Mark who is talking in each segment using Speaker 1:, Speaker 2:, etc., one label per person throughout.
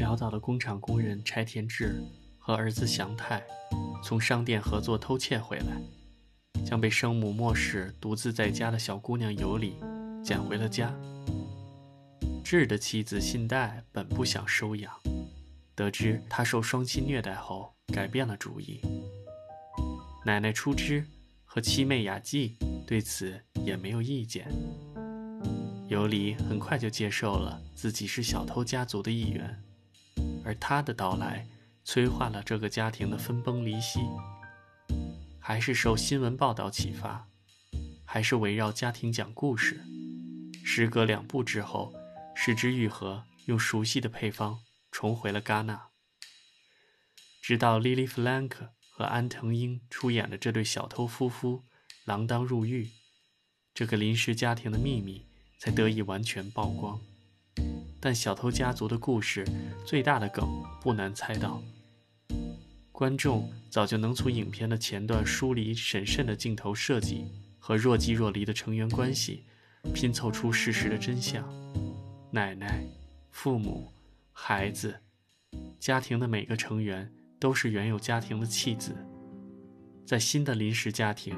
Speaker 1: 潦倒的工厂工人柴田智和儿子祥太从商店合作偷窃回来，将被生母漠视、独自在家的小姑娘尤里捡回了家。智的妻子信代本不想收养，得知他受双亲虐待后，改变了主意。奶奶出枝和七妹雅纪对此也没有意见。尤里很快就接受了自己是小偷家族的一员，而他的到来催化了这个家庭的分崩离析。还是受新闻报道启发，还是围绕家庭讲故事。时隔两部之后，矢之愈合用熟悉的配方重回了戛纳。直到莉莉·弗兰克和安藤英出演的这对小偷夫妇锒铛入狱，这个临时家庭的秘密。才得以完全曝光，但小偷家族的故事最大的梗不难猜到。观众早就能从影片的前段梳理审慎的镜头设计和若即若离的成员关系，拼凑出事实的真相。奶奶、父母、孩子，家庭的每个成员都是原有家庭的弃子。在新的临时家庭，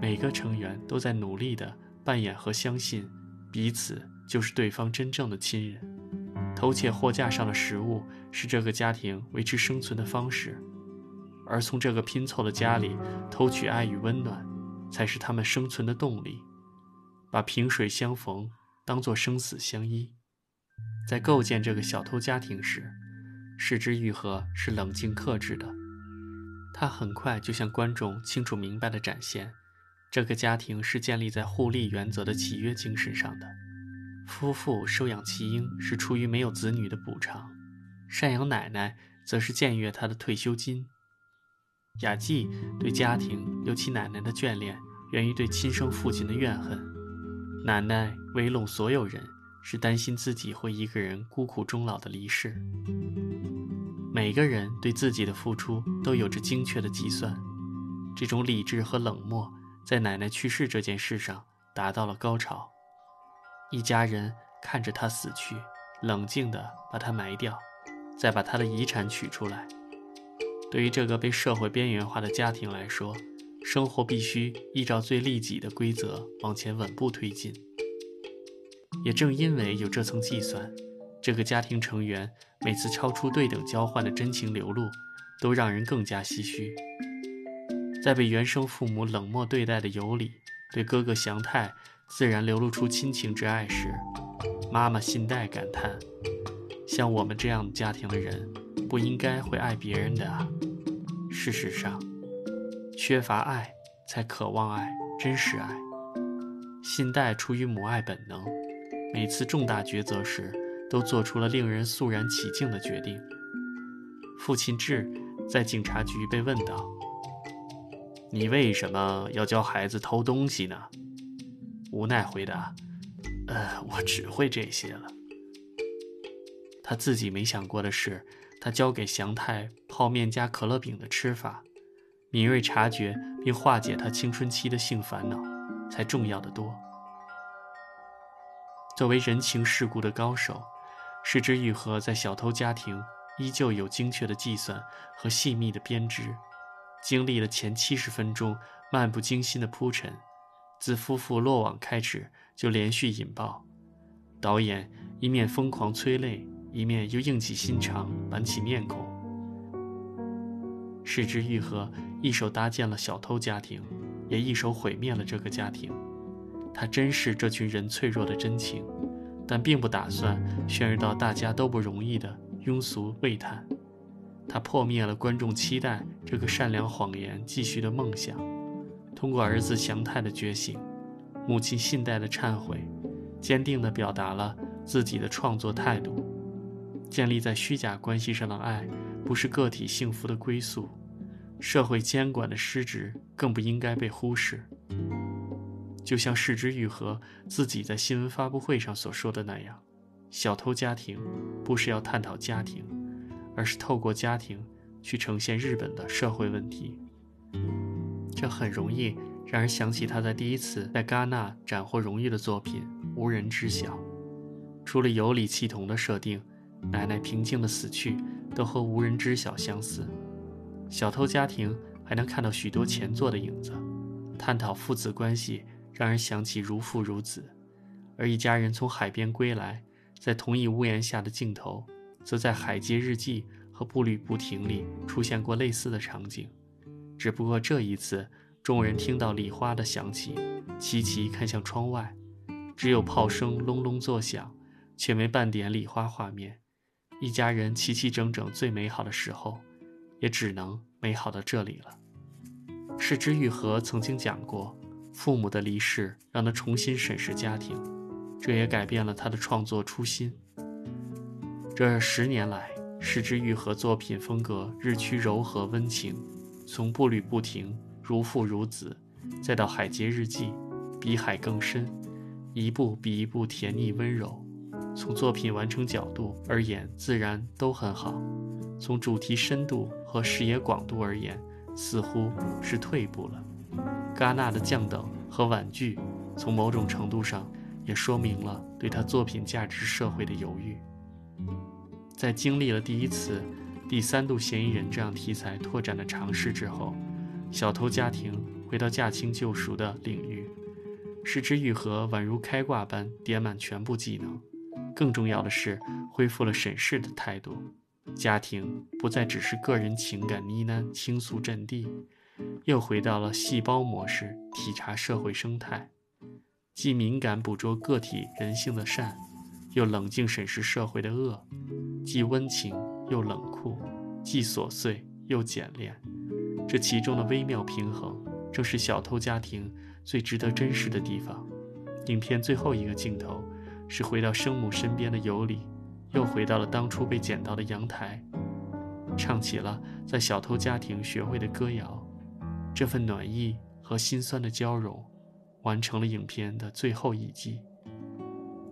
Speaker 1: 每个成员都在努力地扮演和相信。彼此就是对方真正的亲人。偷窃货架上的食物是这个家庭维持生存的方式，而从这个拼凑的家里偷取爱与温暖，才是他们生存的动力。把萍水相逢当作生死相依，在构建这个小偷家庭时，矢之愈合是冷静克制的。他很快就向观众清楚明白地展现。这个家庭是建立在互利原则的契约精神上的。夫妇收养弃婴是出于没有子女的补偿，赡养奶奶则是僭越他的退休金。雅纪对家庭，尤其奶奶的眷恋，源于对亲生父亲的怨恨。奶奶围拢所有人，是担心自己会一个人孤苦终老的离世。每个人对自己的付出都有着精确的计算，这种理智和冷漠。在奶奶去世这件事上达到了高潮，一家人看着他死去，冷静地把他埋掉，再把他的遗产取出来。对于这个被社会边缘化的家庭来说，生活必须依照最利己的规则往前稳步推进。也正因为有这层计算，这个家庭成员每次超出对等交换的真情流露，都让人更加唏嘘。在被原生父母冷漠对待的尤里，对哥哥祥太自然流露出亲情之爱时，妈妈信代感叹：“像我们这样家庭的人，不应该会爱别人的。”事实上，缺乏爱才渴望爱，真实爱。信代出于母爱本能，每次重大抉择时，都做出了令人肃然起敬的决定。父亲智在警察局被问到。你为什么要教孩子偷东西呢？无奈回答：“呃，我只会这些了。”他自己没想过的是，他教给祥太泡面加可乐饼的吃法，敏锐察觉并化解他青春期的性烦恼，才重要的多。作为人情世故的高手，矢之愈合在小偷家庭依旧有精确的计算和细密的编织。经历了前七十分钟漫不经心的铺陈，自夫妇落网开始就连续引爆。导演一面疯狂催泪，一面又硬起心肠板起面孔。矢之愈合一手搭建了小偷家庭，也一手毁灭了这个家庭。他珍视这群人脆弱的真情，但并不打算渲染到大家都不容易的庸俗喟叹。他破灭了观众期待这个善良谎言继续的梦想，通过儿子祥太的觉醒，母亲信代的忏悔，坚定地表达了自己的创作态度。建立在虚假关系上的爱，不是个体幸福的归宿，社会监管的失职更不应该被忽视。就像世之愈合自己在新闻发布会上所说的那样，小偷家庭不是要探讨家庭。而是透过家庭去呈现日本的社会问题，这很容易让人想起他在第一次在戛纳斩获荣誉的作品《无人知晓》。除了有理系统的设定，奶奶平静的死去，都和无人知晓相似。小偷家庭还能看到许多前作的影子，探讨父子关系，让人想起如父如子；而一家人从海边归来，在同一屋檐下的镜头，则在《海街日记》和《步履不停》里出现过类似的场景。只不过这一次，众人听到礼花的响起，齐齐看向窗外，只有炮声隆隆作响，却没半点礼花画面。一家人齐齐整整最美好的时候。也只能美好到这里了。世之愈合曾经讲过，父母的离世让他重新审视家庭，这也改变了他的创作初心。这十年来，世之愈合作品风格日趋柔和温情，从步履不停、如父如子，再到海街日记，比海更深，一部比一部甜腻温柔。从作品完成角度而言，自然都很好。从主题深度和视野广度而言，似乎是退步了。戛纳的降等和婉拒，从某种程度上也说明了对他作品价值社会的犹豫。在经历了第一次、第三度嫌疑人这样题材拓展的尝试之后，小偷家庭回到驾轻就熟的领域，失之愈合宛如开挂般点满全部技能。更重要的是，恢复了审视的态度。家庭不再只是个人情感呢喃倾诉阵地，又回到了细胞模式体察社会生态，既敏感捕捉个体人性的善，又冷静审视社会的恶；既温情又冷酷，既琐碎又简练。这其中的微妙平衡，正是小偷家庭最值得珍视的地方。影片最后一个镜头，是回到生母身边的尤里。又回到了当初被捡到的阳台，唱起了在小偷家庭学会的歌谣。这份暖意和心酸的交融，完成了影片的最后一击。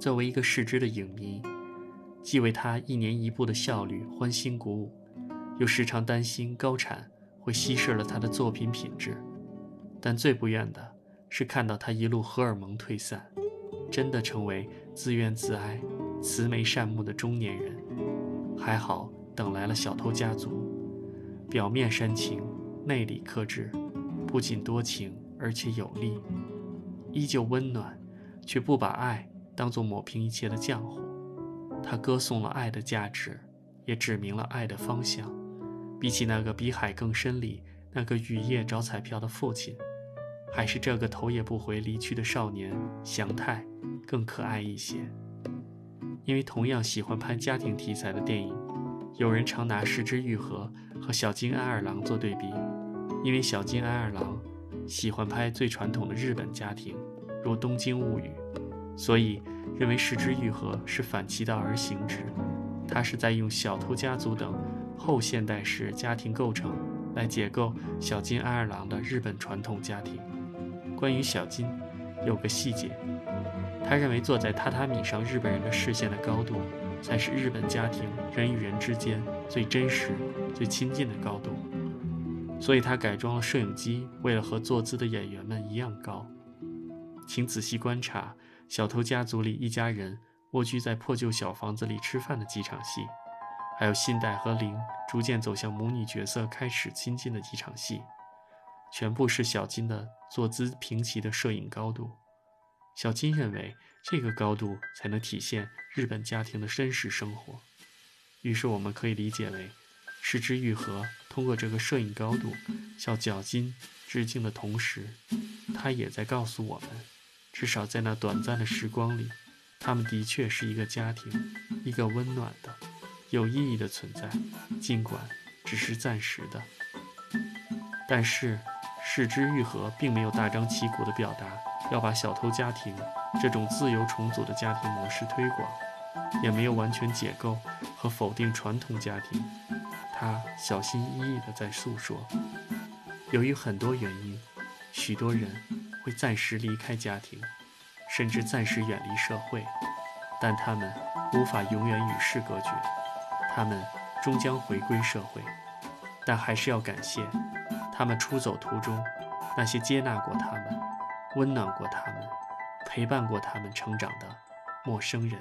Speaker 1: 作为一个视之的影迷，既为他一年一部的效率欢欣鼓舞，又时常担心高产会稀释了他的作品品质。但最不愿的是看到他一路荷尔蒙退散，真的成为自怨自哀。慈眉善目的中年人，还好等来了小偷家族。表面煽情，内里克制，不仅多情，而且有力，依旧温暖，却不把爱当作抹平一切的浆糊。他歌颂了爱的价值，也指明了爱的方向。比起那个比海更深里那个雨夜找彩票的父亲，还是这个头也不回离去的少年祥太更可爱一些。因为同样喜欢拍家庭题材的电影，有人常拿《失之愈合》和《小津安二郎》做对比。因为小津安二郎喜欢拍最传统的日本家庭，如《东京物语》，所以认为《失之愈合》是反其道而行之。他是在用小偷家族等后现代式家庭构成来解构小津安二郎的日本传统家庭。关于小津，有个细节。他认为坐在榻榻米上，日本人的视线的高度，才是日本家庭人与人之间最真实、最亲近的高度。所以他改装了摄影机，为了和坐姿的演员们一样高。请仔细观察《小偷家族》里一家人蜗居在破旧小房子里吃饭的几场戏，还有信代和玲逐渐走向母女角色开始亲近的几场戏，全部是小金的坐姿平齐的摄影高度。小金认为，这个高度才能体现日本家庭的绅士生活。于是，我们可以理解为，失之愈合通过这个摄影高度向小金致敬的同时，他也在告诉我们，至少在那短暂的时光里，他们的确是一个家庭，一个温暖的、有意义的存在，尽管只是暂时的。但是，视之愈合并没有大张旗鼓地表达。要把小偷家庭这种自由重组的家庭模式推广，也没有完全解构和否定传统家庭。他小心翼翼地在诉说，由于很多原因，许多人会暂时离开家庭，甚至暂时远离社会，但他们无法永远与世隔绝，他们终将回归社会。但还是要感谢他们出走途中那些接纳过他们。温暖过他们，陪伴过他们成长的陌生人。